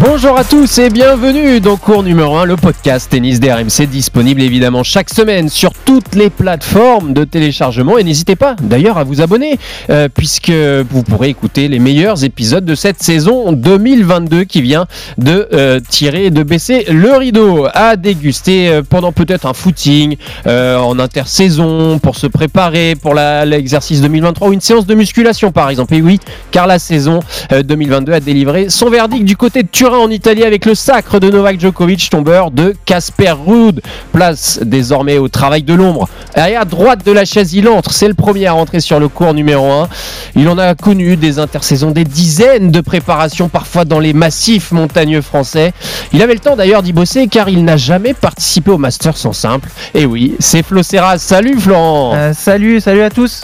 Bonjour à tous et bienvenue dans cours numéro 1, le podcast tennis des RMC disponible évidemment chaque semaine sur toutes les plateformes de téléchargement. Et n'hésitez pas d'ailleurs à vous abonner euh, puisque vous pourrez écouter les meilleurs épisodes de cette saison 2022 qui vient de euh, tirer et de baisser le rideau. À déguster euh, pendant peut-être un footing euh, en intersaison pour se préparer pour l'exercice 2023 ou une séance de musculation par exemple. Et oui car la saison euh, 2022 a délivré son verdict du côté de Turin en Italie avec le sacre de Novak Djokovic, tombeur de Casper Ruud. Place désormais au travail de l'ombre. Et à droite de la chaise, il entre. C'est le premier à rentrer sur le cours numéro 1. Il en a connu des intersaisons, des dizaines de préparations, parfois dans les massifs montagneux français. Il avait le temps d'ailleurs d'y bosser car il n'a jamais participé au Masters en simple. Et oui, c'est Flo Serra. Salut Florent Euh, salut, salut à tous.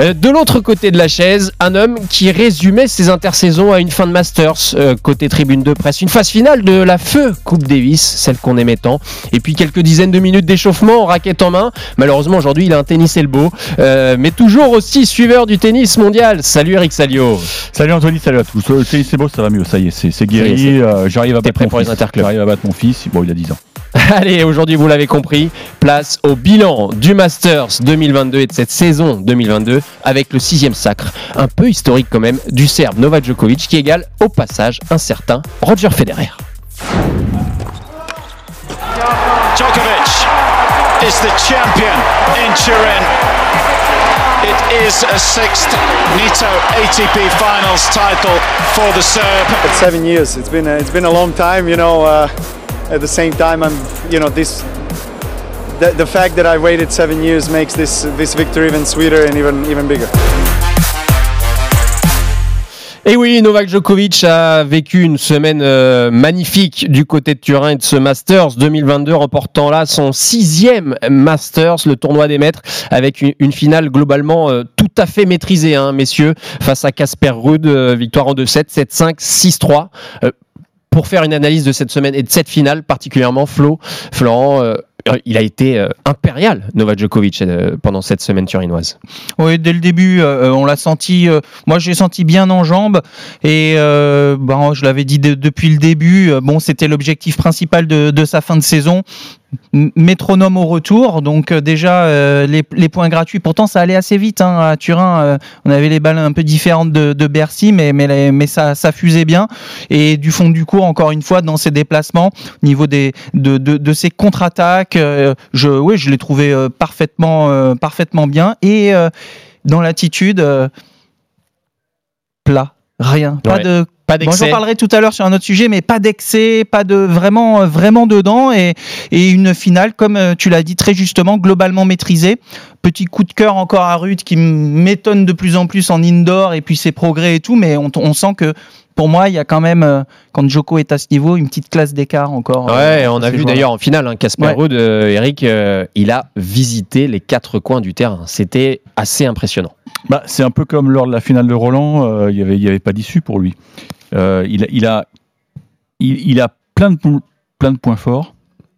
euh, de l'autre côté de la chaise, un homme qui résumait ses intersaisons à une fin de Masters, euh, côté tribune de presse, une phase finale de la feu Coupe Davis, celle qu'on aimait tant, et puis quelques dizaines de minutes d'échauffement, raquette en main. Malheureusement, aujourd'hui, il a un tennis elbow, euh, mais toujours aussi suiveur du tennis mondial. Salut Eric Salio. Salut Anthony, salut à tous. Euh, C'est c'est beau, ça va mieux, ça y est, c'est guéri. euh, J'arrive à battre mon fils. J'arrive à battre mon fils. Bon, il a 10 ans. Allez, aujourd'hui, vous l'avez compris, place au bilan du Masters 2022 et de cette saison 2022 avec le sixième sacre, un peu historique quand même, du Serbe Novak Djokovic qui égale au passage un certain Roger Federer. Djokovic is the champion in Turin. It is a sixth Nito ATP Finals title for the Serb. It's seven years. It's been a, it's been a long time. You know, uh, at the same time, I'm you know this. The, the fact that I waited seven years makes this this victory even sweeter and even. Et oui, Novak Djokovic a vécu une semaine euh, magnifique du côté de Turin et de ce Masters 2022, remportant là son sixième Masters, le tournoi des maîtres, avec une, une finale globalement euh, tout à fait maîtrisée, hein, messieurs, face à Casper Ruud, euh, victoire en 2-7, 7-5, 6-3. Pour faire une analyse de cette semaine et de cette finale, particulièrement Flo, Florent, euh, il a été euh, impérial, Novak Djokovic, euh, pendant cette semaine turinoise. Oui, dès le début, on l'a senti. moi, j'ai senti bien en jambes et ben, je l'avais dit de- depuis le début. bon, c'était l'objectif principal de sa fin de saison. Métronome au retour, donc euh, déjà euh, les, points gratuits. Pourtant, ça allait assez vite hein, à Turin. euh, on avait les balles un peu différentes de, Bercy, mais ça, ça fusait bien. Et du fond du cours, encore une fois, dans ses déplacements, au niveau des de, de, ses contre-attaques, je oui, je l'ai trouvé parfaitement bien. Et dans l'attitude, plat, rien, pas Ouais. de Pas Bon, j'en parlerai tout à l'heure sur un autre sujet, mais pas d'excès, pas de vraiment, euh, vraiment dedans et, et une finale, comme euh, tu l'as dit très justement, globalement maîtrisée. Petit coup de cœur encore à Ruth qui m'étonne de plus en plus en indoor et puis ses progrès et tout, mais on, on sent que pour moi, il y a quand même, euh, quand Joko est à ce niveau, une petite classe d'écart encore. Ouais, euh, on a vu d'ailleurs en finale, hein, Casper Ouais. Ruud, euh, Eric, euh, il a visité les quatre coins du terrain. C'était assez impressionnant. Bah, c'est un peu comme lors de la finale de Roland, euh, il n'y avait, il y avait pas d'issue pour lui. Euh, il, a- il, a, il, il a plein de, po- plein de points forts,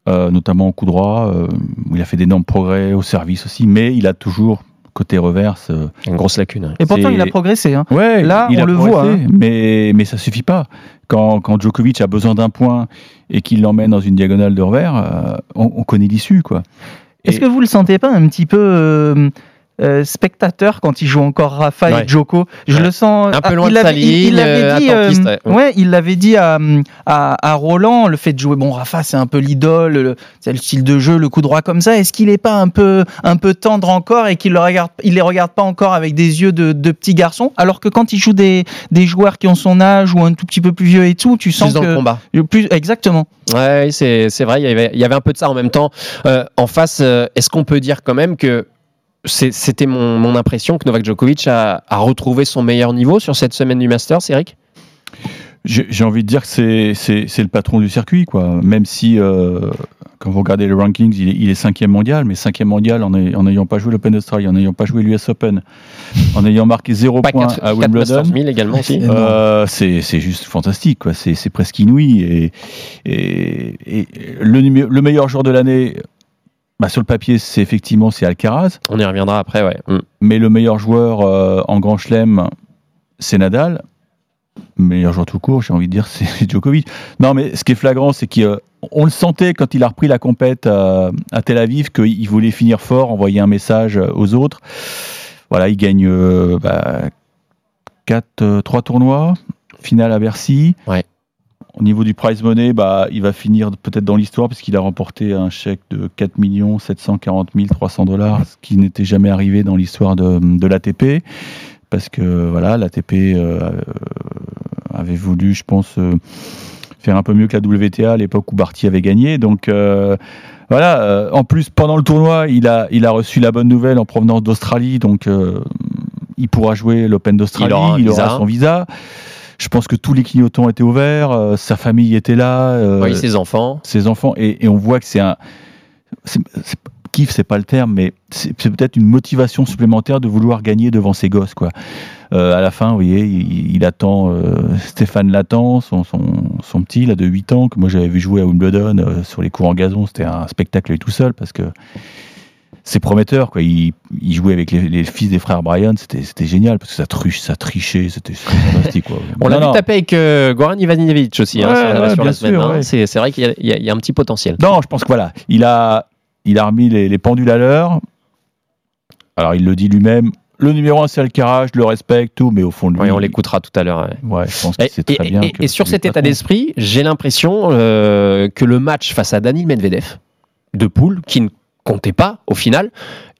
euh, notamment au coup droit. euh, où il a fait d'énormes progrès au service aussi, mais il a toujours côté reverse. euh, Une grosse lacune. hein. Et pourtant, il a progressé. Hein. Ouais, Là, il on a le progressé, voit, hein. mais, mais ça suffit pas. Quand, quand Djokovic a besoin d'un point et qu'il l'emmène dans une diagonale de revers, euh, on, on connaît l'issue. quoi. Est-ce que vous le sentez pas un petit peu euh, spectateur quand il joue encore Rafa Ouais. et Joko Je Ouais. le sens Un peu ah, loin il de sa il- il ligne, l'avait euh, dit, euh, ouais. ouais, il l'avait dit à, à, à Roland, le fait de jouer. Bon, Rafa, c'est un peu l'idole, le- c'est le style de jeu, le coup droit comme ça. Est-ce qu'il est pas un peu un peu tendre encore et qu'il le regarde, il les regarde pas encore avec des yeux de, de petit garçon? Alors que quand il joue des, des joueurs qui ont son âge ou un tout petit peu plus vieux et tout, tu sens Plus dans que le combat. plus exactement. Ouais, c'est c'est vrai, il y, avait, il y avait un peu de ça en même temps. Euh, en face, euh, est-ce qu'on peut dire quand même que c'était mon, mon impression que Novak Djokovic a, a retrouvé son meilleur niveau sur cette semaine du Masters, Eric? J'ai envie de dire que c'est- le patron du circuit, quoi. Même si, euh, quand vous regardez les rankings, il est, il est cinquième mondial, mais cinquième mondial en ay- en n'ayant pas joué l'Open d'Australie, en n'ayant pas joué l'US Open, en ayant marqué zéro Pas point 4, à 4 Wimbledon. Masters 1000 également. Euh, c'est juste fantastique, quoi. C'est presque inouï. Et, et, et le, numé- le meilleur joueur de l'année, bah, sur le papier, c'est effectivement c'est Alcaraz. On y reviendra après, ouais. Mm. Mais le meilleur joueur euh, en Grand Chelem, c'est Nadal. Meilleur joueur tout court, j'ai envie de dire, c'est Djokovic. Non, mais ce qui est flagrant, c'est qu'on le sentait quand il a repris la compète à, à Tel Aviv, qu'il voulait finir fort, envoyer un message aux autres. Voilà, il gagne euh, bah, 4, 3 tournois, finale à Bercy. Ouais. Au niveau du prize money, bah, il va finir peut-être dans l'histoire parce qu'il a remporté un chèque de 4 740 300 dollars, ce qui n'était jamais arrivé dans l'histoire de, de l'ATP. Parce que voilà, l'ATP euh, avait voulu, je pense, euh, faire un peu mieux que la WTA à l'époque où Barty avait gagné. Donc euh, voilà, en plus, pendant le tournoi, il a, il a reçu la bonne nouvelle en provenance d'Australie. Donc il pourra jouer l'Open d'Australie, Il aura il son visa. Je pense que tous les clignotants étaient ouverts, euh, sa famille était là, euh, Oui, ses enfants. ses enfants, et, et on voit que c'est un. c'est- c'est- kiff, c'est pas le terme, mais c'est c'est peut-être une motivation supplémentaire de vouloir gagner devant ses gosses, quoi. Euh, à la fin, vous voyez, il, il attend, euh, Stéphane l'attend, son, son, son petit, là, de 8 ans, que moi j'avais vu jouer à Wimbledon euh, sur les cours en gazon, c'était un spectacle lui tout seul, parce que c'est prometteur, quoi. Il, il jouait avec les, les fils des frères Bryan, c'était génial, parce que ça truche, ça trichait, c'était fantastique, quoi. On l'a vu taper avec euh, Goran Ivanovic aussi hein, Ouais, sur, la- ouais, sur la bien semaine. sûr, hein. ouais. C'est vrai qu'il y, a- y un petit potentiel. Non, je pense que voilà, il a, il a remis les, les pendules à l'heure. Alors, il le dit lui-même. Le numéro 1, c'est Alcaraz, je le respecte, tout, mais au fond de lui. Oui, on l'écoutera tout à l'heure. ouais. Ouais, je pense que Et, c'est très et- bien. et- sur cet état d'esprit, j'ai l'impression euh, que le match face à Daniil Medvedev de poule, qui ne comptait pas au final,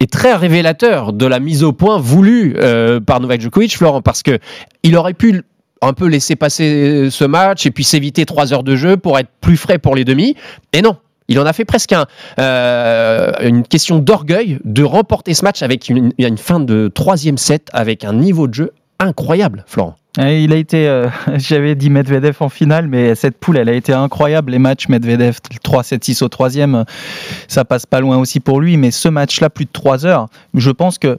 est très révélateur de la mise au point voulue euh, par Novak Djokovic, Florent, parce que il aurait pu un peu laisser passer ce match et puis s'éviter trois heures de jeu pour être plus frais pour les demi. Et non. Il en a fait presque un, euh, une question d'orgueil de remporter ce match avec une, une fin de troisième set avec un niveau de jeu incroyable, Florent. Il a été, euh, j'avais dit Medvedev en finale, mais cette poule, elle a été incroyable. Les matchs Medvedev 3-7-6 au troisième, euh, ça passe pas loin aussi pour lui. Mais ce match-là, plus de 3 heures, je pense que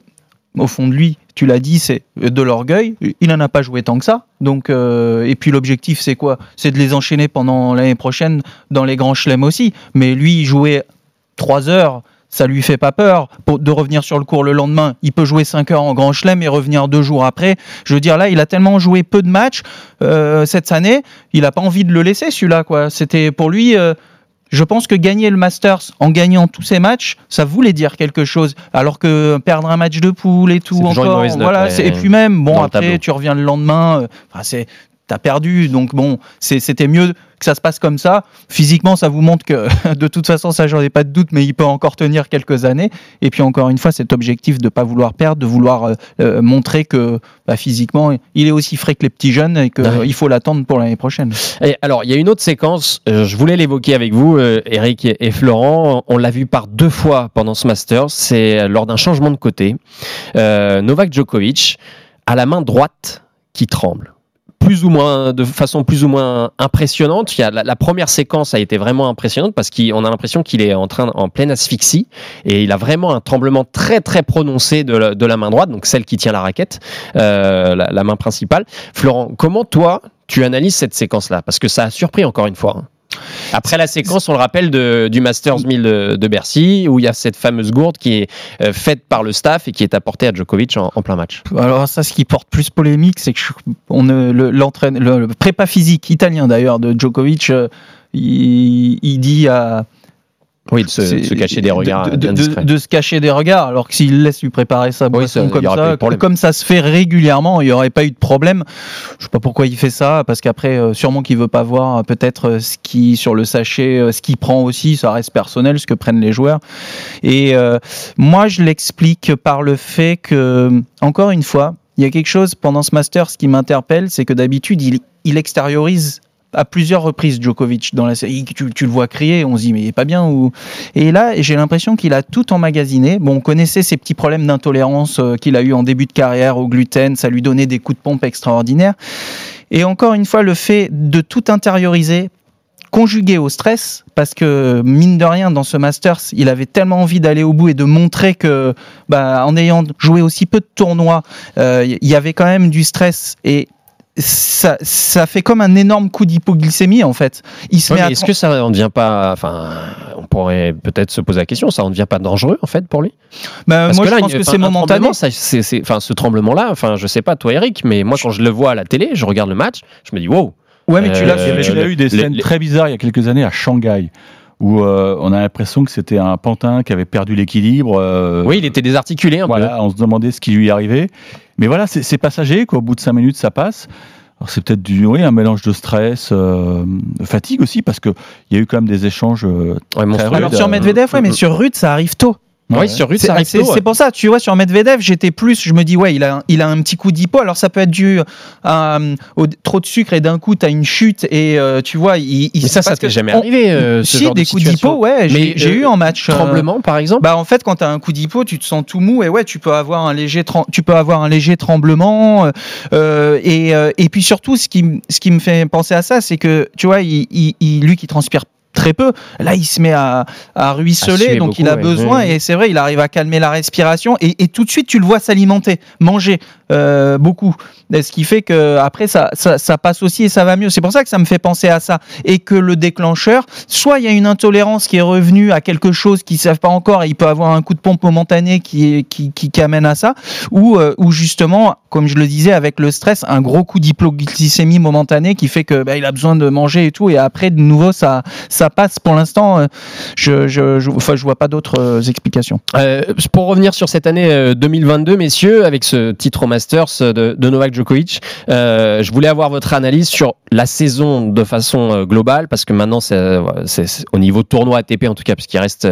au fond de lui, tu l'as dit, c'est de l'orgueil. Il n'en a pas joué tant que ça. Donc, euh, et puis l'objectif, c'est quoi? C'est de les enchaîner pendant l'année prochaine dans les grands chelems aussi. Mais lui, jouait 3 heures. Ça lui fait pas peur pour, de revenir sur le cours le lendemain. Il peut jouer 5 heures en grand chelem et revenir deux jours après. Je veux dire, là, il a tellement joué peu de matchs euh, cette année, il n'a pas envie de le laisser, celui-là. quoi. C'était pour lui. euh, je pense que gagner le Masters en gagnant tous ces matchs, ça voulait dire quelque chose. Alors que perdre un match de poule et tout encore, voilà. et puis même, bon après, tu reviens le lendemain. euh, enfin, c'est T'as perdu, donc bon, c'était mieux que ça se passe comme ça. Physiquement, ça vous montre que de toute façon, ça, j'en ai pas de doute, mais il peut encore tenir quelques années. Et puis encore une fois, cet objectif de ne pas vouloir perdre, de vouloir euh, euh, montrer que bah, physiquement, il est aussi frais que les petits jeunes et qu'il Ouais. faut l'attendre pour l'année prochaine. Et alors, il y a une autre séquence, euh, je voulais l'évoquer avec vous, euh, Eric et, Florent. On l'a vu par deux fois pendant ce Masters. C'est lors d'un changement de côté. Novak Djokovic a la main droite qui tremble. Plus ou moins, de façon plus ou moins impressionnante. Il y a la, première séquence a été vraiment impressionnante parce qu'on a l'impression qu'il est en train, en pleine asphyxie et il a vraiment un tremblement très très prononcé de la, main droite, donc celle qui tient la raquette, euh, la, la main principale. Florent, comment toi tu analyses cette séquence-là? Parce que ça a surpris encore une fois. hein. Après la séquence, on le rappelle, du Masters 1000 de, Bercy, où il y a cette fameuse gourde qui est euh, faite par le staff et qui est apportée à Djokovic en, plein match. Alors ça, ce qui porte plus polémique, c'est que je- le, prépa physique italien d'ailleurs de Djokovic, euh, il dit à Oui, de se, c'est- de se cacher des regards de, se cacher des regards, alors que s'il laisse lui préparer sa boisson ça, comme ça, comme ça se fait régulièrement, il n'y aurait pas eu de problème. Je sais pas pourquoi il fait ça, parce qu'après, euh, sûrement qu'il veut pas voir euh, peut-être euh, ce qui sur le sachet, ce qu'il prend aussi, ça reste personnel, ce que prennent les joueurs. Et euh, moi, je l'explique par le fait que, encore une fois, il y a quelque chose pendant ce master, ce qui m'interpelle, c'est que d'habitude, il, il extériorise à plusieurs reprises Djokovic dans la série. Tu, le vois crier, on se dit mais il est pas bien ou et là j'ai l'impression qu'il a tout emmagasiné. Bon, on connaissait ses petits problèmes d'intolérance euh, qu'il a eu en début de carrière au gluten, ça lui donnait des coups de pompe extraordinaires. Et encore une fois, le fait de tout intérioriser conjugué au stress, parce que mine de rien, dans ce Masters, il avait tellement envie d'aller au bout et de montrer que, bah, en ayant joué aussi peu de tournois, euh, il y avait quand même du stress et ça, ça fait comme un énorme coup d'hypoglycémie en fait. Il se Ouais, met mais à est-ce que ça en devient pas. Enfin, on pourrait peut-être se poser la question, ça en devient pas dangereux en fait pour lui? Bah, Parce moi, que je pense il- que c'est momentané. Enfin, ce tremblement-là, enfin, je sais pas toi, Eric, mais moi, quand je le vois à la télé, je regarde le match, je me dis, wow. Ouais, mais tu Euh, l'as a eu des les- scènes les- très bizarres il y a quelques années à Shanghai où euh, on a l'impression que c'était un pantin qui avait perdu l'équilibre. euh, Oui, il était désarticulé un voilà, on se demandait ce qui lui arrivait. Mais voilà, c'est passager. Quoi. Au bout de cinq minutes, ça passe. Alors, C'est peut-être du oui, un mélange de stress, euh, de fatigue aussi, parce qu'il y a eu quand même des échanges. euh. Alors sur euh, Medvedev, ouais, mais sur Rude, ça arrive tôt. Oui, ouais. sur Rude, C'est ouais. pour ça, tu vois, sur Medvedev, j'étais plus, je me dis, ouais, il a, un- il a un petit coup d'hypo, alors ça peut être dû à, euh, au trop de sucre et d'un coup, tu as une chute et euh, tu vois, il. il Mais ça, ça t'est jamais on- arrivé, euh, ce si, genre de des coups d'hypo, ouais, j'ai Mais, j'ai euh, eu en match. euh, Tremblement, par exemple Bah en fait quand tu as un coup d'hypo, tu te sens tout mou et ouais, tu peux avoir un léger tu peux avoir un léger tremblement euh, euh, et euh, et puis surtout ce qui ce qui me fait penser à ça, c'est que tu vois, il, il- il- lui qui transpire très peu, là il se met à, à ruisseler, donc beaucoup, il a ouais. besoin et c'est vrai, il arrive à calmer la respiration et, et tout de suite tu le vois s'alimenter, manger euh, beaucoup, ce qui fait que après ça, ça passe aussi et ça va mieux. C'est pour ça que ça me fait penser à ça et que le déclencheur, soit il y a une intolérance qui est revenue à quelque chose qu'ils savent pas encore et il peut avoir un coup de pompe momentané qui, qui, amène à ça, ou, euh, ou justement, comme je le disais, avec le stress, un gros coup d'hypoglycémie momentanée qui fait que bah, il a besoin de manger et tout, et après de nouveau ça, ça passe. Pour l'instant, euh, je, je, enfin, je vois pas d'autres euh, explications. Pour revenir sur cette année euh, 2022, messieurs, avec ce titre au Masters de, de Novak Euh, je voulais avoir votre analyse sur la saison de façon euh, globale, parce que maintenant, c'est euh, au niveau tournoi ATP en tout cas, parce qu'il reste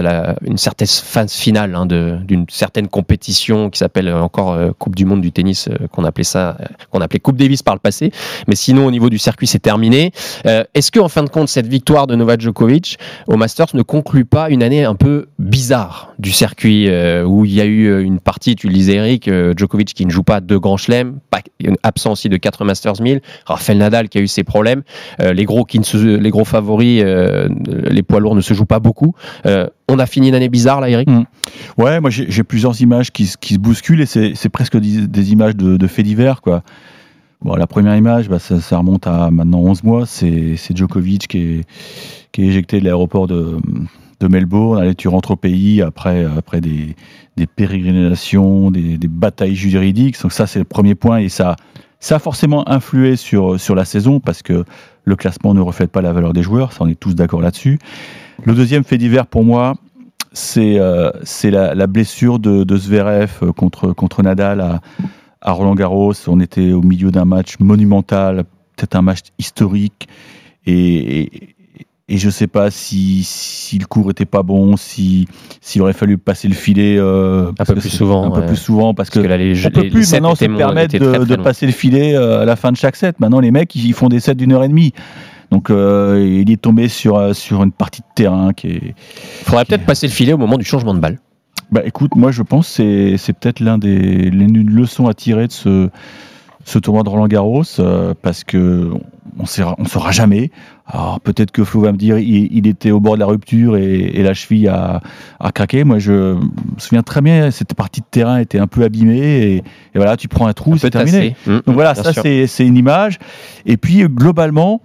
une certaine phase finale hein, d'une certaine compétition qui s'appelle encore Coupe du Monde du tennis, qu'on appelait ça, qu'on appelait Coupe Davis par le passé. Mais sinon, au niveau du circuit, c'est terminé. Est-ce que, en fin de compte, cette victoire de Novak Djokovic au Masters ne conclut pas une année un peu bizarre du circuit où il y a eu une partie, tu le disais Eric, Djokovic qui ne joue pas deux grands chelems, pas, absent aussi de quatre Masters 1000, Rafael Nadal qui a eu ses problèmes, euh, les gros qui ne les gros favoris, euh, les poids lourds ne se jouent pas beaucoup. Euh, on a fini une année bizarre là, Eric? Ouais, moi j'ai plusieurs images qui, se- qui se bousculent et c'est presque des, des images de, de faits divers. Quoi. Bon, la première image, bah, ça, remonte à maintenant 11 mois. C'est Djokovic qui est, qui est éjecté de l'aéroport de, de Melbourne. Allez, tu rentres au pays après, après des, des pérégrinations, des, des batailles juridiques. Donc ça, c'est le premier point et ça, ça a forcément influé sur, sur la saison parce que le classement ne reflète pas la valeur des joueurs. Ça, on est tous d'accord là-dessus. Le deuxième fait divers pour moi, c'est euh, la, blessure de, de Zverev contre, contre Nadal à, à Roland Garros. On était au milieu d'un match monumental, peut-être un match historique. Et, et, et je ne sais pas si, si le cours était pas bon, si s'il aurait fallu passer le filet euh, parce peu que plus souvent, un peu plus souvent, parce que Parce que là, les, on peut les- plus les maintenant se permettre très, de, très de longs. passer le filet euh, à la fin de chaque set. Maintenant, les mecs, ils font des sets d'une heure et demie. Donc, euh, il est tombé sur, sur une partie de terrain qui est. Faudrait peut-être passer le filet au moment du changement de balle. Bah, écoute, moi, je pense que c'est- peut-être l'un des leçons à tirer de ce, ce tournoi de Roland Garros, euh, parce que on ne saura jamais. Alors, peut-être que Flo va me dire il, il était au bord de la rupture et, et la cheville a, a craqué. Moi, je me souviens très bien, cette partie de terrain était un peu abîmée et, et voilà, tu prends un trou, c'est terminé. Mmh, Donc voilà, ça c'est une image. Et puis globalement,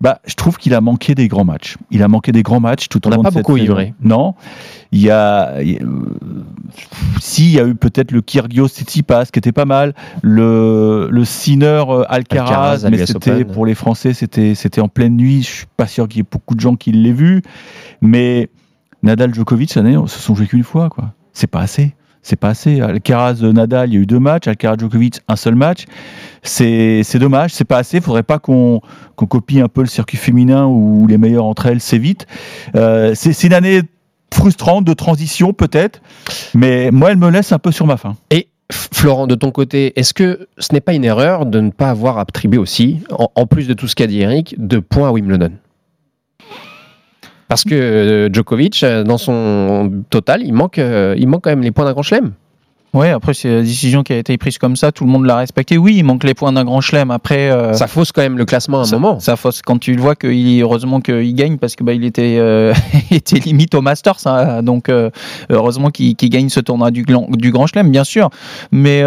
bah, je trouve qu'il a manqué des grands matchs. Il a manqué des grands matchs tout On au n'a long pas de cette beaucoup saison. livré. Non, il y a, il y a, euh, si il y a eu peut-être le Kyrgios Tsitsipas qui était pas mal, le le Sinner euh, Alcaraz, Alcaraz, mais c'était pour les Français, c'était c'était en pleine nuit. Je suis pas sûr qu'il y ait beaucoup de gens qui l'aient vu, mais Nadal Djokovic cette année, se sont joués qu'une fois quoi. C'est pas assez. C'est pas assez. Alcaraz, Nadal, il y a eu deux matchs. Alcaraz, Djokovic, un seul match. C'est dommage. C'est pas assez. Il faudrait pas qu'on copie un peu le circuit féminin où les meilleures entre elles s'évitent. Euh, c'est une année frustrante de transition peut-être, mais moi elle me laisse un peu sur ma faim. Et Florent, de ton côté, est-ce que ce n'est pas une erreur de ne pas avoir attribué aussi, en, en plus de tout ce qu'a dit Eric, de points à Wimbledon? Parce que euh, Djokovic, euh, dans son total, il manque, euh, il manque quand même les points d'un grand chelem. Ouais, après c'est la décision qui a été prise comme ça, tout le monde l'a respecté. Oui, il manque les points d'un grand chelem. Après, euh, Ça fausse quand même le classement à un ça, moment. ça fausse quand tu le vois qu'il heureusement qu'il gagne parce que bah, il était euh, il était limite au Masters, hein, donc euh, heureusement qu'il gagne ce tournoi du, du Grand Chelem, bien sûr. Mais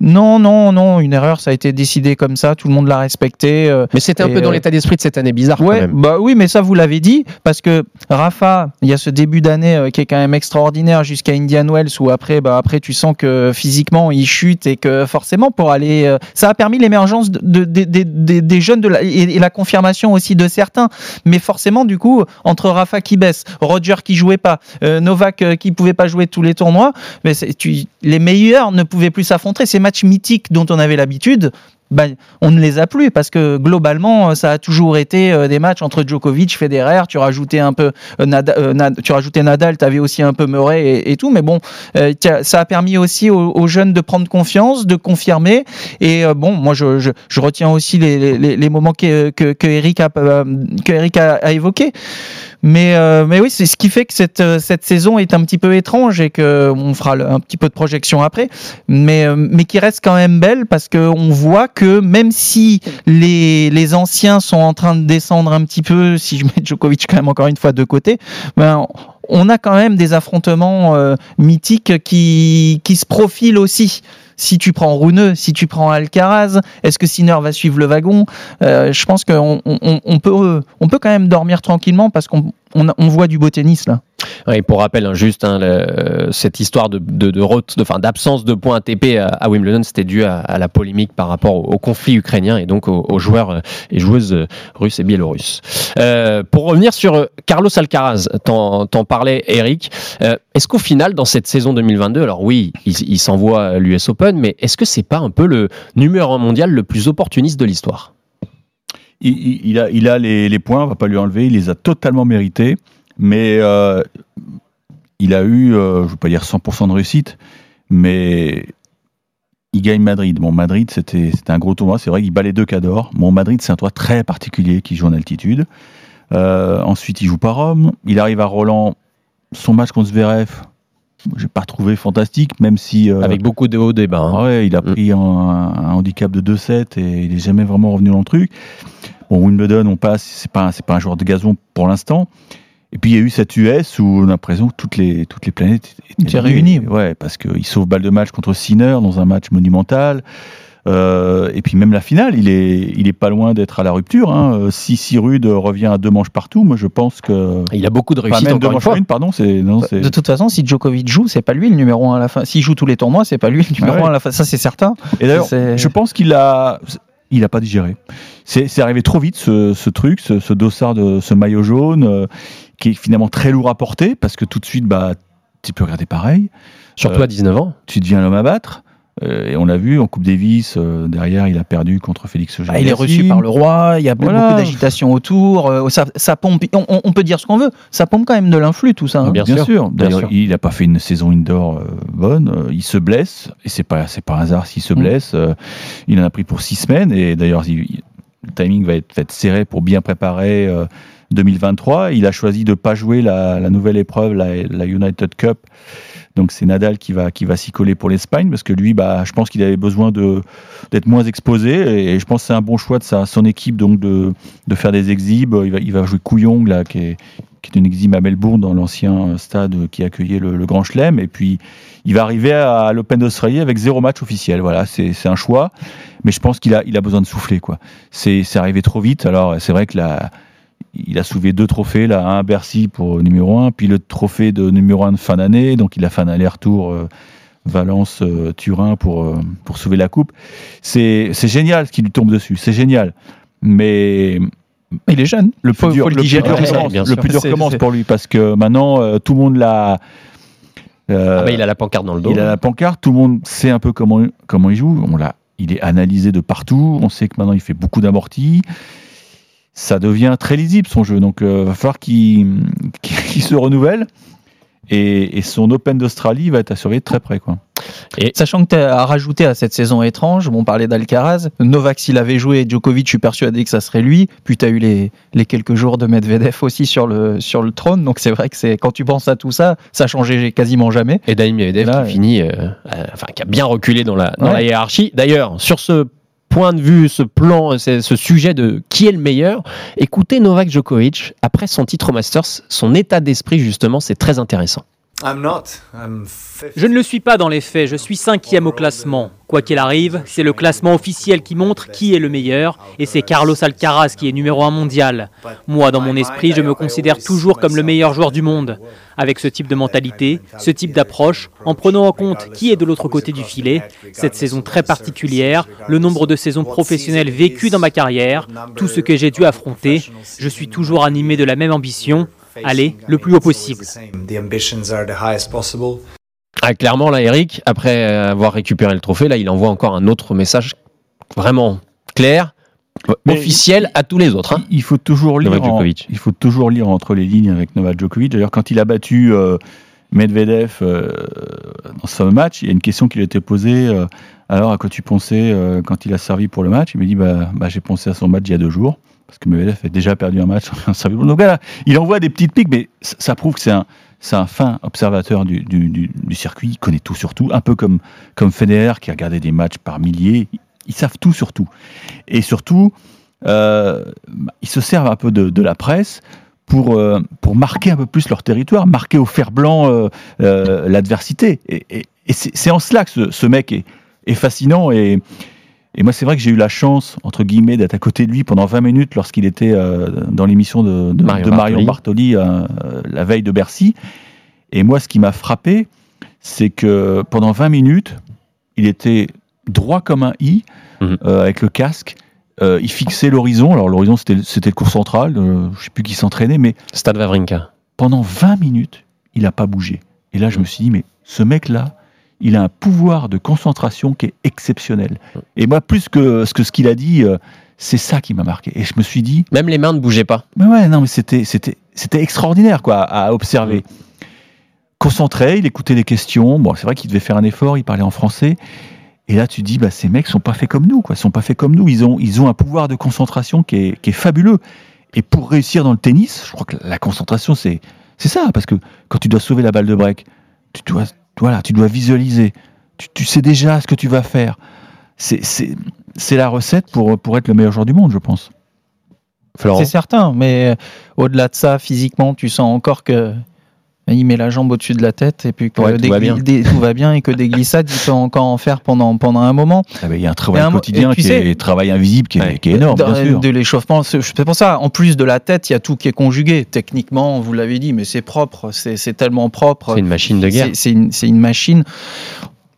non, non, non, une erreur, ça a été décidé comme ça, tout le monde l'a respecté. euh, Mais c'était un peu dans euh, l'état d'esprit de cette année bizarre quand Ouais, même. bah oui, mais ça vous l'avez dit parce que Rafa, il y a ce début d'année euh, qui est quand même extraordinaire jusqu'à Indian Wells où après, bah après tu sens que physiquement il chute et que forcément pour aller, ça a permis l'émergence de, de- de- de- de- des jeunes de la- et, et la confirmation aussi de certains. Mais forcément du coup entre Rafa qui baisse, Roger qui jouait pas, Novak qui pouvait pas jouer tous les tournois, mais tu, les meilleurs ne pouvaient plus s'affronter. Matchs mythiques dont on avait l'habitude. bah, on ne les a plus parce que globalement, ça a toujours été euh, des matchs entre Djokovic, Federer. Tu rajoutais un peu euh, Nada- euh, Nad- tu rajoutais Nadal, avais aussi un peu Murray et, tout. Mais bon, euh, ça a permis aussi aux, jeunes de prendre confiance, de confirmer. Et euh, bon, moi, je, retiens aussi les, moments que, que, Eric a, euh, que a évoqués. Mais, euh, mais oui, c'est ce qui fait que cette, euh, cette saison est un petit peu étrange et que on fera un petit peu de projection après, mais, euh, mais qui reste quand même belle parce qu'on voit que même si les, les anciens sont en train de descendre un petit peu, si je mets Djokovic quand même encore une fois de côté, ben, on a quand même des affrontements euh, mythiques qui, qui se profilent aussi. Si tu prends Runeux, si tu prends Alcaraz, est-ce que Sinner va suivre le wagon? Euh, Je pense qu'on on, on peut, on peut quand même dormir tranquillement parce qu'on on, on voit du beau tennis là. Et pour rappel, hein, juste hein, le- cette histoire de, de, de d'absence de points ATP à, à Wimbledon, c'était dû à, à la polémique par rapport au, conflit ukrainien et donc aux, aux joueurs euh, et joueuses euh, russes et biélorusses. Euh, pour revenir sur euh, Carlos Alcaraz, t'en, parlais, Eric. Euh, est-ce qu'au final, dans cette saison 2022, alors oui, il, il s'envoie l'US Open, mais est-ce que c'est pas un peu le numéro un mondial le plus opportuniste de l'histoire? Il, a, il a les, points, on va pas lui enlever, il les a totalement mérités, mais euh, il a eu, euh, je veux pas dire 100% de réussite, mais il gagne Madrid. Bon, Madrid, c'était un gros tournoi, c'est vrai qu'il bat les deux cadors. Bon, Madrid, c'est un tournoi très particulier qui joue en altitude. Euh, ensuite, il joue par Rome, il arrive à Roland, son match contre Zverev, j'ai pas trouvé fantastique, même si... euh, Avec beaucoup de hauts débats. hein. ouais, il a Mm. pris un, un handicap de 2-7 et il est jamais vraiment revenu dans le truc. Bon, Wimbledon, on passe, c'est pas, c'est pas un joueur de gazon pour l'instant. Et puis il y a eu cette US où on a l'impression que toutes les, toutes les planètes Étaient réunies. Ouais, parce qu'il sauve balle de match contre Sinner dans un match monumental. Euh, et puis même la finale, il est, il est pas loin d'être à la rupture. Hein. Euh, Si si rude revient à deux manches partout, moi je pense que. Il a beaucoup de Enfin, réussite même deux manches une, pardon, c'est. non, c'est- De toute façon, si Djokovic joue, c'est pas lui le numéro 1 à la fin. S'il joue tous les tournois, c'est pas lui le numéro Ouais. 1 à la fin. Ça, c'est certain. Et d'ailleurs, C'est- je pense qu'il a, il a pas digéré. C'est c'est arrivé trop vite ce, ce truc, ce, ce dossard de ce maillot jaune, euh, qui est finalement très lourd à porter parce que tout de suite, bah, tu peux regarder pareil. Surtout Euh, à 19 ans. Tu deviens l'homme à battre. Euh, et on l'a vu en Coupe Davis, euh, derrière, il a perdu contre Félix auger Ah, il est reçu par le roi, il y a Voilà. beaucoup d'agitation autour, euh, ça, ça pompe, on, on- on peut dire ce qu'on veut, ça pompe quand même de l'influx tout ça. hein. Bien Bien, sûr, D'ailleurs, il n'a pas fait une saison indoor euh, bonne. Euh, il se blesse et c'est pas c'est pas un hasard s'il se Mm. blesse. Euh, il en a pris pour six semaines et d'ailleurs il- il- le timing va être, va être serré pour bien préparer euh, 2023. Il a choisi de pas jouer la, la nouvelle épreuve, la, la United Cup. Donc c'est Nadal qui va qui va s'y coller pour l'Espagne parce que lui, bah, je pense qu'il avait besoin d'être moins exposé et, je pense que c'est un bon choix de sa son équipe donc de de faire des exhibes. Il va il va jouer Couillon là qui est qui est une exhibe à Melbourne dans l'ancien stade qui accueillait le, Grand Chelem. Et puis, il va arriver à, l'Open d'Australie avec zéro match officiel. Voilà, c'est un choix. Mais je pense qu'il a, il a besoin de souffler. quoi. C'est arrivé trop vite. Alors, c'est vrai que là, il a soulevé deux trophées, là, un à Bercy pour numéro un, puis le trophée de numéro un de fin d'année. Donc, il a fait un aller-retour. euh, Valence, euh, Turin pour, euh, pour sauver la coupe. C'est c'est génial ce qui lui tombe dessus, c'est génial. Mais Il est jeune. le plus dur, faut le le plus digérer. dur Ouais, commence, le plus dur pour lui parce que maintenant euh, tout le monde l'a. euh, Ah bah, il a la pancarte dans le dos. il a la pancarte, tout le monde sait un peu comment comment il joue. On l'a, il est analysé de partout. On sait que maintenant il fait beaucoup d'amortis. Ça devient très lisible son jeu, donc euh, va falloir qu'il se renouvelle. Et, et son Open d'Australie va être à surveiller de très près. Quoi. Et sachant que tu as rajouté à cette saison étrange, on parlait d'Alcaraz, Novak s'il avait joué, Djokovic, je suis persuadé que ça serait lui. Puis tu as eu les, les quelques jours de Medvedev aussi sur le, sur le trône. Donc c'est vrai que c'est quand tu penses à tout ça, ça changeait quasiment jamais. Et Daniel Medvedev Là, qui finit, euh, euh, enfin qui a bien reculé dans la, dans Ouais. la hiérarchie. D'ailleurs, sur ce point de vue, ce plan, ce sujet de qui est le meilleur, écoutez Novak Djokovic après son titre au Masters, son état d'esprit justement, c'est très intéressant. Je ne le suis pas dans les faits, je suis cinquième au classement. Quoi qu'il arrive, c'est le classement officiel qui montre qui est le meilleur, et c'est Carlos Alcaraz qui est numéro un mondial. Moi, dans mon esprit, je me considère toujours comme le meilleur joueur du monde. Avec ce type de mentalité, ce type d'approche, en prenant en compte qui est de l'autre côté du filet, cette saison très particulière, le nombre de saisons professionnelles vécues dans ma carrière, tout ce que j'ai dû affronter, je suis toujours animé de la même ambition, aller le plus haut possible. The ambitions are the highest possible. Ah, clairement, là, Eric, après avoir récupéré le trophée, là, il envoie encore un autre message vraiment clair, Mais officiel à tous les autres. hein. Il faut toujours lire. Novak en- Djokovic. il faut toujours lire entre les lignes avec Novak Djokovic. D'ailleurs, quand il a battu euh, Medvedev euh, dans ce match, il y a une question qui lui a été posée. euh, alors, à quoi tu pensais euh, quand il a servi pour le match? Il me dit bah, bah, j'ai pensé à son match il y a deux jours parce que Medvedev a déjà perdu un match. Donc voilà, il envoie des petites piques, mais ça, prouve que c'est un fin observateur du, circuit. Il connaît tout sur tout, un peu comme comme Federer qui a regardé des matchs par milliers. Ils savent tout sur tout. Et surtout, euh, ils se servent un peu de, la presse pour, euh, pour marquer un peu plus leur territoire, marquer au fer blanc euh, l'adversité. Et, c'est en cela que ce, ce mec est, est fascinant. Et, et moi, c'est vrai que j'ai eu la chance, entre guillemets, d'être à côté de lui pendant 20 minutes lorsqu'il était euh, dans l'émission de, de- Marion de Marion Bartoli euh, la veille de Bercy. Et moi, ce qui m'a frappé, c'est que pendant 20 minutes, il était droit comme un i, Mhm. euh, avec le casque. Il fixait l'horizon. Alors, l'horizon, c'était le cours central. je sais plus qui s'entraînait, mais Stade Wawrinka. pendant 20 minutes, il n'a pas bougé. Et là, je me suis dit, mais ce mec-là, il a un pouvoir de concentration qui est exceptionnel. Et moi, plus que ce que ce qu'il a dit, euh, c'est ça qui m'a marqué. Et je me suis dit, Même les mains ne bougeaient pas. mais ouais, non, mais c'était, c'était, c'était extraordinaire, quoi, à observer. Concentré, il écoutait les questions. Bon, c'est vrai qu'il devait faire un effort, il parlait en français. Et là, tu dis, bah, ces mecs sont pas faits comme nous, quoi. Ils sont pas faits comme nous. Ils ont, ils ont un pouvoir de concentration qui est, qui est fabuleux. Et pour réussir dans le tennis, je crois que la concentration, c'est, c'est ça. Parce que quand tu dois sauver la balle de break, tu dois, voilà, tu dois visualiser. Tu, tu sais déjà ce que tu vas faire. C'est, c'est, c'est la recette pour, pour être le meilleur joueur du monde, je pense. C'est certain, mais euh, au-delà de ça, physiquement, tu sens encore que il met la jambe au-dessus de la tête et puis que Ouais, tout va bien. des- tout va bien et que des glissades, il peut encore en faire pendant, pendant un moment. Ah ben, Il y a un travail un quotidien qui sais- est travail invisible qui est, Ouais. qui est énorme, bien sûr. De l'échauffement, c'est pour ça. En plus de la tête, il y a tout qui est conjugué. Techniquement, vous l'avez dit, mais c'est propre, c'est c'est tellement propre. C'est une machine de guerre. C'est- une, c'est une machine.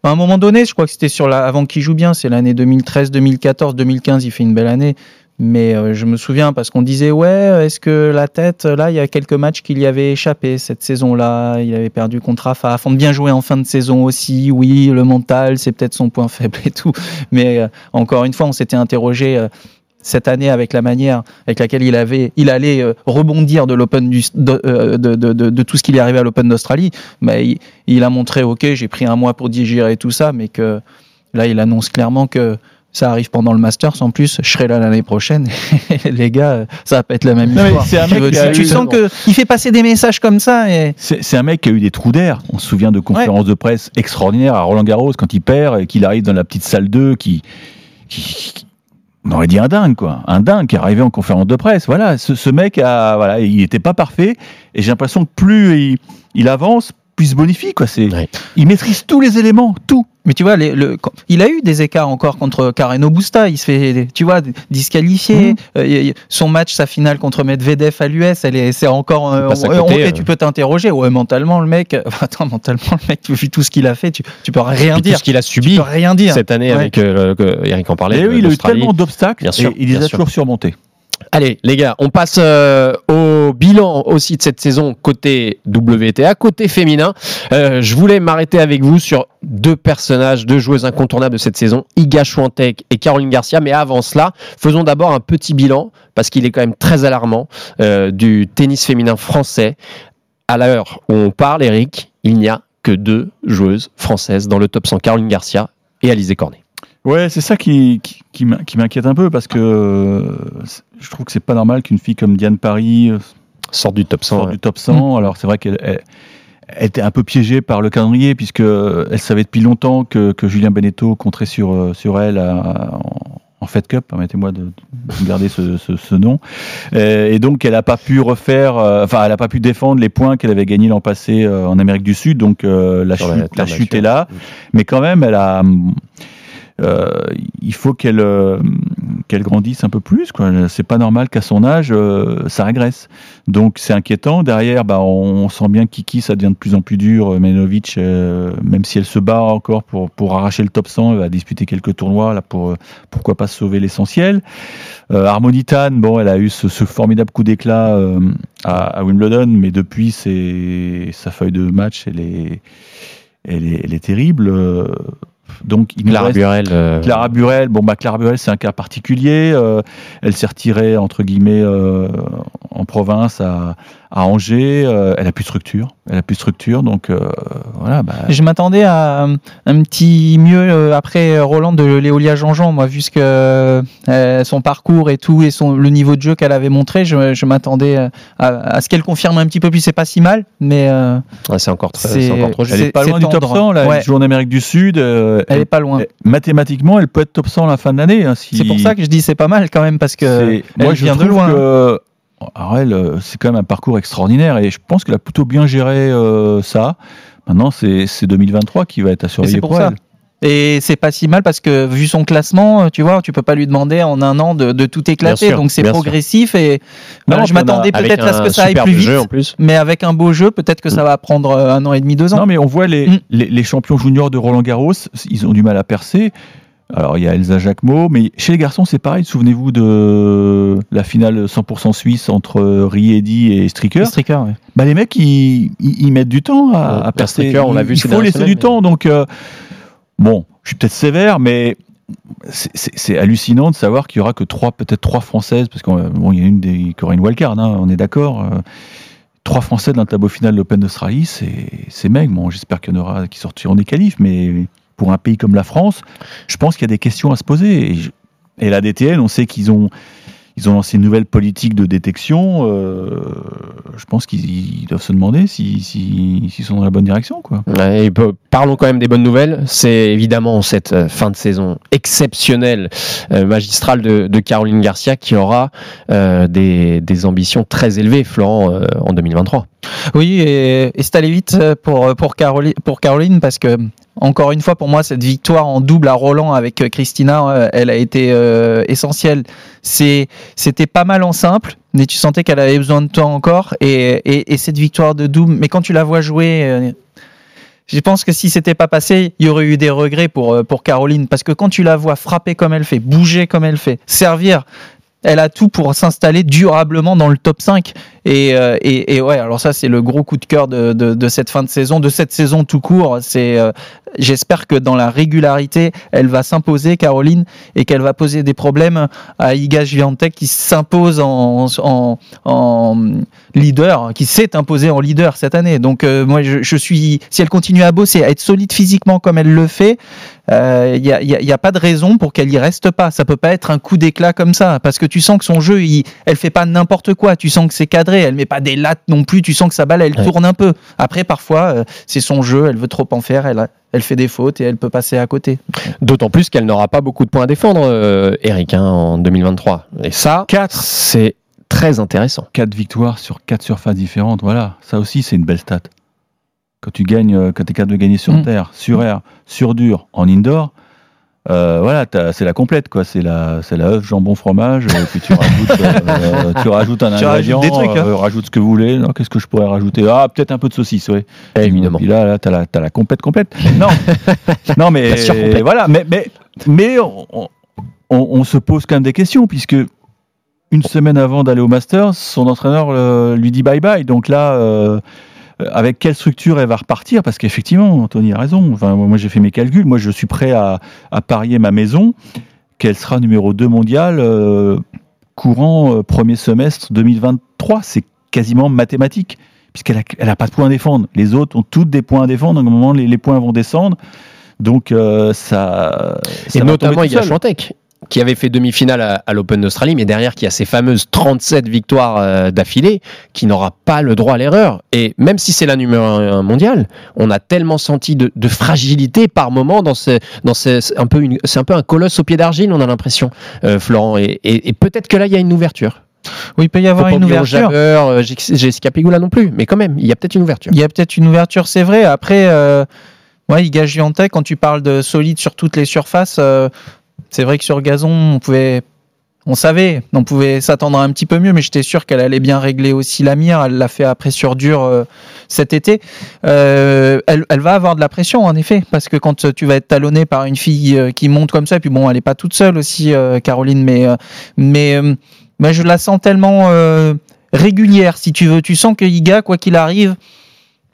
À un moment donné, je crois que c'était sur la, avant qu'il joue bien, c'est l'année 2013, 2014, 2015, il fait une belle année. Mais euh, je me souviens parce qu'on disait ouais, est-ce que la tête, là, il y a quelques matchs qu'il y avait échappé cette saison-là. Il avait perdu contre Rafa. Afin de bien jouer en fin de saison aussi. Oui, le mental, c'est peut-être son point faible et tout. Mais euh, encore une fois, on s'était interrogé. euh, cette année avec la manière avec laquelle il avait, il allait euh, rebondir de l'Open de, euh, de, de, de- tout ce qu'il est arrivé à l'Open d'Australie, mais il, il a montré, ok, j'ai pris un mois pour digérer tout ça, mais que là, il annonce clairement que ça arrive pendant le Masters. En plus, je serai là l'année prochaine. Les gars, ça va pas être la même Non, histoire. Tu mec veux- qui a tu eu- sens que il fait passer des messages comme ça et C'est un mec qui a eu des trous d'air. On se souvient de conférences de presse extraordinaires à Roland Garros quand il perd et qu'il arrive dans la petite salle 2 qui, qui- qui- on aurait dit un dingue quoi, un dingue qui est arrivé en conférence de presse. Voilà, ce, ce mec a, voilà, il n'était pas parfait et j'ai l'impression que plus il, il avance, plus il se bonifie quoi. C'est, Ouais. il maîtrise tous les éléments, tout. Mais tu vois, les- le, il a eu des écarts encore contre Carreno Busta. Il se fait, tu vois, disqualifié. Mhm. Euh, son match, sa finale contre Medvedev à l'US, elle est, c'est encore. euh, on- côté, on- et euh. tu peux t'interroger. Ouais, mentalement, le mec. Attends, mentalement, le mec, vu tout ce qu'il a fait, tu, tu peux rien Puis tout dire. ce qu'il a Tu subi peux rien dire. cette année Ouais. avec euh, Eric en parlait. Et de- oui, il a eu tellement d'obstacles Bien sûr, et il les a toujours surmontés. Allez, les gars, on passe euh, au bilan aussi de cette saison côté WTA, côté féminin. Euh, je voulais m'arrêter avec vous sur deux personnages, deux joueuses incontournables de cette saison, Iga Swiatek et Caroline Garcia. Mais avant cela, faisons d'abord un petit bilan, parce qu'il est quand même très alarmant, euh, du tennis féminin français à l'heure où on parle, Eric, il n'y a que deux joueuses françaises dans le top 100, Caroline Garcia et Alizé Cornet. Ouais, c'est ça qui, qui, qui m'in- qui m'inquiète un peu parce que euh, je trouve que c'est pas normal qu'une fille comme Diane Paris euh, Sort du top 100. sorte ouais. du top 100. Alors c'est vrai qu'elle elle- elle était un peu piégée par le calendrier puisque elle savait depuis longtemps que, que Julien Beneteau compterait sur, euh, sur elle à- en, en Fed Cup. Permettez-moi de, de garder ce, ce- ce nom. Euh, Et donc elle n'a pas pu refaire, euh, enfin elle n'a pas pu défendre les points qu'elle avait gagnés l'an passé euh, en Amérique du Sud. Donc euh, la, chute, la la terre chute battue. est là, mais quand même elle a. euh, il faut qu'elle euh, qu'elle grandisse un peu plus. quoi. C'est pas normal qu'à son âge, euh, ça régresse. Donc c'est inquiétant. Derrière, bah, on, sent bien Kiki, ça devient de plus en plus dur. Menovic, même si elle se bat encore pour, pour arracher le top 100, elle va disputer quelques tournois là pour pourquoi pas sauver l'essentiel. Harmonitan, bon, elle a eu ce, formidable coup d'éclat à, Wimbledon, mais depuis, c'est sa feuille de match, elle est, elle est terrible. Donc il Clara reste- Burel. euh, Clara Burel, bon bah Clara Burel c'est un cas particulier. euh, elle s'est retirée entre guillemets euh, en province à, à Angers. euh, elle a plus de structure. Elle a plus de structure, donc euh, voilà. Bah, Je m'attendais à un, petit mieux euh, après Roland de Léolia Jean-Jean, moi, vu ce que euh, son parcours et tout, et son, le niveau de jeu qu'elle avait montré, je, je m'attendais à, à ce qu'elle confirme un petit peu plus. C'est pas si mal, mais euh, ouais, c'est encore, très- c'est- c'est encore trop elle est pas loin du top tendre. 100 là. Ouais. Elle joue en Amérique du Sud. Euh, elle est pas loin. elle- mathématiquement, elle peut être top 100 à la fin de l'année. hein, si- C'est pour ça que je dis c'est pas mal quand même, parce que elle moi je vient de trouve loin. que elle, euh, c'est quand même un parcours extraordinaire et je pense qu'elle a plutôt bien géré euh, ça. Maintenant, c'est c'est 2023 qui va être à surveiller pour pour ça. Et c'est pas si mal parce que vu son classement, tu vois, tu peux pas lui demander en un an de, de tout éclater. sûr, donc c'est sûr. progressif et Non, je m'attendais peut-être à ce que ça aille plus vite. jeu en plus. Mais avec un beau jeu, peut-être que ça va prendre euh, un an et demi, deux ans. Non, mais on voit les, Mm. les, les champions juniors de Roland Garros, ils ont du mal à percer. Alors, il y a Elsa Jacquemot, mais chez les garçons, c'est pareil. Souvenez-vous de la finale 100% suisse entre Riedi et Stricker. Stricker, ouais. Bah, les mecs, ils, mettent du temps à, percer. Stricker, on l'a Il- vu Il faut laisser du mais- temps. Donc, euh, bon, je suis peut-être sévère, mais c'est- hallucinant de savoir qu'il y aura que trois, peut-être trois françaises, parce qu'il bon, il y a une des, qui aura une hein, on est d'accord. euh, trois français dans le tableau final de l'Open d'Australie, c'est c'est maigre. Bon, j'espère qu'il y en aura qui sortiront des qualifs, mais pour un pays comme la France, je pense qu'il y a des questions à se poser. Et la DTN, on sait qu'ils ont ils ont lancé une nouvelle politique de détection. euh, je pense qu'ils ils doivent se demander s'ils si, s'ils sont dans la bonne direction. Parlons quand même des bonnes nouvelles. C'est évidemment cette euh, fin de saison exceptionnelle, euh, magistrale de, Caroline Garcia qui aura des, des ambitions très élevées, Florent, en 2023. Oui, et, c'est allé vite euh, pour, pour, Caroline, parce que, encore une fois, pour moi, cette victoire en double à Roland avec euh, Christina, euh, elle a été euh, essentielle. C'était pas mal en simple, mais tu sentais qu'elle avait besoin de temps encore. Et, et, et cette victoire de double, mais quand tu la vois jouer. euh, je pense que si c'était pas passé, il y aurait eu des regrets pour, euh, pour Caroline. Parce que quand tu la vois frapper comme elle fait, bouger comme elle fait, servir, elle a tout pour s'installer durablement dans le top 5. Et, euh, et, et ouais, alors ça, c'est le gros coup de cœur de, de, de cette fin de saison, de cette saison tout court. C'est, euh, j'espère que dans la régularité, elle va s'imposer, Caroline, et qu'elle va poser des problèmes à Iga Swiatek qui s'impose en, en, leader, qui s'est imposé en leader cette année. Donc, euh, moi, je, suis, si elle continue à bosser, à être solide physiquement comme elle le fait, il n'y a, y y a pas de raison pour qu'elle y reste pas. Ça peut pas être un coup d'éclat comme ça, parce que tu sens que son jeu, il, elle fait pas n'importe quoi. Tu sens que c'est cadré. Elle met pas des lattes non plus. Tu sens que sa balle, elle Ouais. tourne un peu. Après, parfois, euh, c'est son jeu. Elle veut trop en faire. Elle, a- elle fait des fautes et elle peut passer à côté. D'autant plus qu'elle n'aura pas beaucoup de points à défendre, euh, Eric, hein, en 2023. Et ça, c'est très intéressant. Quatre victoires sur quatre surfaces différentes, voilà. Ça aussi, c'est une belle stat. Quand tu gagnes, euh, quand tu es capable de gagner sur Mm. terre, sur air, sur dur, en indoor, euh, voilà, c'est la complète, quoi. C'est la, c'est la œuf, jambon, fromage, et puis tu rajoutes, euh, tu rajoutes un Tu rajoutes ingrédient, des trucs, hein. euh, rajoute ce que vous voulez. Qu'est-ce que je pourrais rajouter? Ah, peut-être un peu de saucisse, oui. Évidemment. Puis là, là t'as la, t'as la complète complète. Non, non, mais voilà, mais, mais, mais on, on- on se pose quand même des questions, puisque une semaine avant d'aller au Masters, son entraîneur euh, lui dit bye bye. Donc là, euh, avec quelle structure elle va repartir? Parce qu'effectivement, Anthony a raison. Enfin, moi, j'ai fait mes calculs. Moi, je suis prêt à, à parier ma maison qu'elle sera numéro 2 mondial euh, courant euh, premier semestre 2023. C'est quasiment mathématique. puisqu'elle a, elle a pas de points à défendre. Les autres ont toutes des points à défendre. Donc, un moment, les, les points vont descendre. Donc, euh, ça. ça Et notamment, il y a. Chantec qui avait fait demi-finale à, à l'Open d'Australie, mais derrière qui a ses fameuses 37 victoires euh, d'affilée, qui n'aura pas le droit à l'erreur. Et même si c'est la numéro 1 mondiale, on a tellement senti de, de fragilité par moment dans ce, dans ce, c'est un peu c'est un peu un colosse au pied d'argile, on a l'impression, euh, Florent. Et, et- et peut-être que là, il y a une ouverture. Oui, il peut y avoir une ouverture. Jabber, euh, J- Jessica Pegula non plus, mais quand même, il y a peut-être une ouverture. Il y a peut-être une ouverture, c'est vrai. Après, euh, ouais, Iga Giantec, quand tu parles de solide sur toutes les surfaces, euh, c'est vrai que sur gazon, on pouvait. On savait, on pouvait s'attendre un petit peu mieux, mais j'étais sûr qu'elle allait bien régler aussi la mire. Elle l'a fait après sur dur euh, cet été. Euh, elle, va avoir de la pression, en effet, parce que quand tu vas être talonné par une fille euh, qui monte comme ça, et puis bon, elle est pas toute seule aussi, Caroline, mais mais je la sens tellement régulière, si tu veux. Tu sens que Iga, quoi qu'il arrive,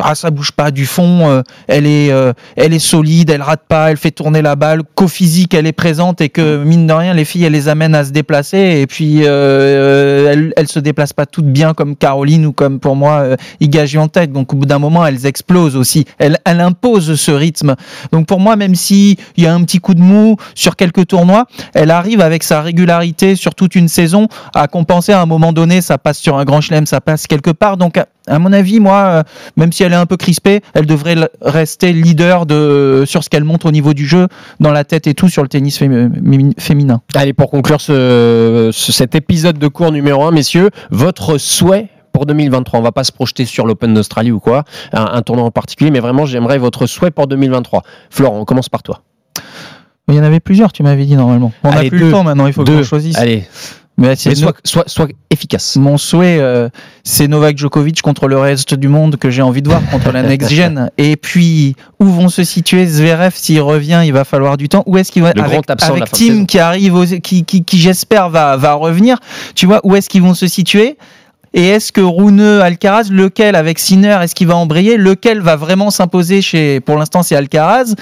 ah, ça bouge pas du fond, euh, elle est, euh, elle est solide, elle rate pas, elle fait tourner la balle, qu'au physique elle est présente et que mine de rien les filles elles les amènent à se déplacer et puis euh, elles, elles se déplacent pas toutes bien comme Caroline ou comme pour moi euh, Iga Giantec. Donc au bout d'un moment elles explosent aussi, elle, elle impose ce rythme. Donc pour moi même si il y a un petit coup de mou sur quelques tournois, elle arrive avec sa régularité sur toute une saison à compenser à un moment donné, ça passe sur un grand chelem, ça passe quelque part. Donc à, mon avis moi euh, même si elle est un peu crispée, elle devrait rester leader de, sur ce qu'elle montre au niveau du jeu, dans la tête et tout, sur le tennis fémi- fémi- féminin. Allez, pour conclure ce, ce- cet épisode de cours numéro 1, messieurs, votre souhait pour 2023 On va pas se projeter sur l'Open d'Australie ou quoi, un, un tournoi en particulier, mais vraiment, j'aimerais votre souhait pour 2023. Florent, on commence par toi. Il y en avait plusieurs, tu m'avais dit normalement. On n'a plus deux. le temps maintenant, il faut Deux. qu'on choisisse. Allez, Mais mais sois, sois- sois efficace. Mon souhait, euh, c'est Novak Djokovic contre le reste du monde que j'ai envie de voir contre la next gen. Et puis, où vont se situer Zverev? S'il revient Il va falloir du temps. Où est-ce qu'il va Le avec, absent. Tim qui arrive, aux- qui, qui, qui j'espère va, va revenir. Tu vois où est-ce qu'ils vont se situer? Et est-ce que Rune, Alcaraz, lequel avec Sinner, est-ce qu'il va embrayer? Lequel va vraiment s'imposer chez, pour l'instant, c'est Alcaraz?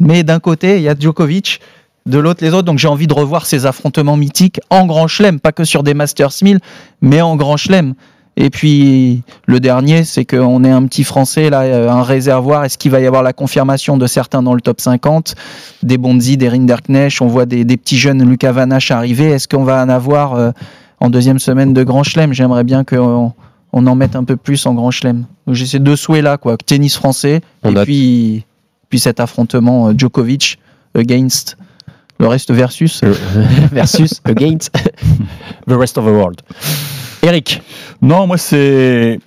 Mais d'un côté, il y a Djokovic, de l'autre, les autres. Donc j'ai envie de revoir ces affrontements mythiques en grand chelem, pas que sur des Masters 1000, mais en grand chelem. Et puis le dernier, c'est qu'on est un petit Français, là, euh, un réservoir. Est-ce qu'il va y avoir la confirmation de certains dans le top 50 Des Bonzi, des Rinderknecht, on voit des, des petits jeunes Lucas Vanache arriver. Est-ce qu'on va en avoir euh, en deuxième semaine de grand chelem? J'aimerais bien qu'on on en mette un peu plus en grand chelem. J'ai ces deux souhaits-là, quoi. Tennis français, On et puis, puis cet affrontement euh, Djokovic against le reste versus. Versus against the rest of the world. Eric, Non, moi c'est.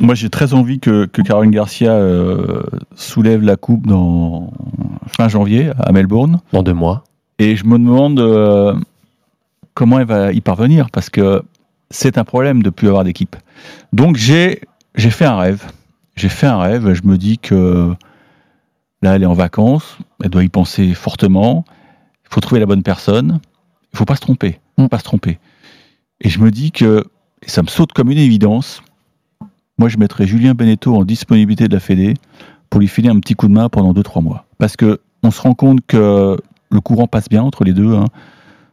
Moi j'ai très envie que, que Caroline Garcia euh, soulève la coupe dans fin janvier à Melbourne. dans deux mois. Et je me demande euh, comment elle va y parvenir parce que c'est un problème de ne plus avoir d'équipe. Donc j'ai j'ai fait un rêve. J'ai fait un rêve. Je me dis que là elle est en vacances. Elle doit y penser fortement. Il faut trouver la bonne personne. Il faut pas se tromper. Mm. Pas se tromper. Et je me dis que et ça me saute comme une évidence. Moi, je mettrais Julien Beneteau en disponibilité de la Fédé pour lui filer un petit coup de main pendant 2-3 mois. Parce que on se rend compte que le courant passe bien entre les deux. hein.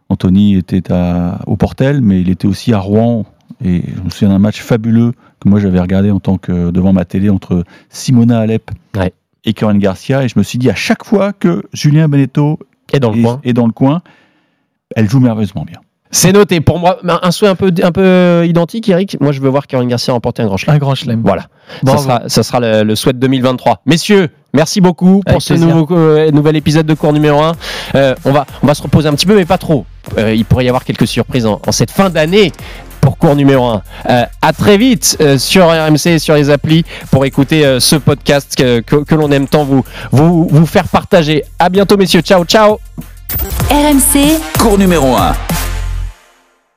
Anthony était à, au Portel, mais il était aussi à Rouen. Et je me souviens d'un match fabuleux que moi j'avais regardé en tant que devant ma télé entre Simona Alep Ouais. et Corinne Garcia. Et je me suis dit à chaque fois que Julien Beneteau Et dans le coin. est dans le coin, elle joue merveilleusement bien. C'est noté. Pour moi, un souhait un peu, un peu identique, Eric. Moi, je veux voir Caroline Garcia remporter un grand chelem. Un grand chelem. Voilà. Ça sera, ça sera le, le souhait de 2023. Messieurs, merci beaucoup pour Avec ce nouveau, euh, nouvel épisode de cours numéro 1. on, va, on va se reposer un petit peu, mais pas trop. Euh, il pourrait y avoir quelques surprises en, en cette fin d'année pour cours numéro 1. Euh, à très vite euh, sur RMC et sur les applis pour écouter euh, ce podcast que, que, que l'on aime tant vous, vous, vous faire partager. À bientôt, messieurs. Ciao, ciao. RMC, cours numéro 1.